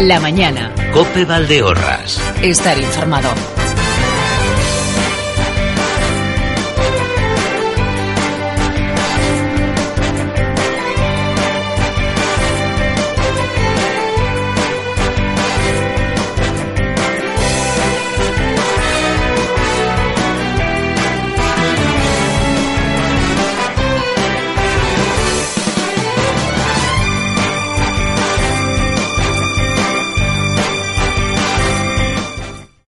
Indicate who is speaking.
Speaker 1: La mañana.
Speaker 2: Cope Valdeorras.
Speaker 1: Estar informado.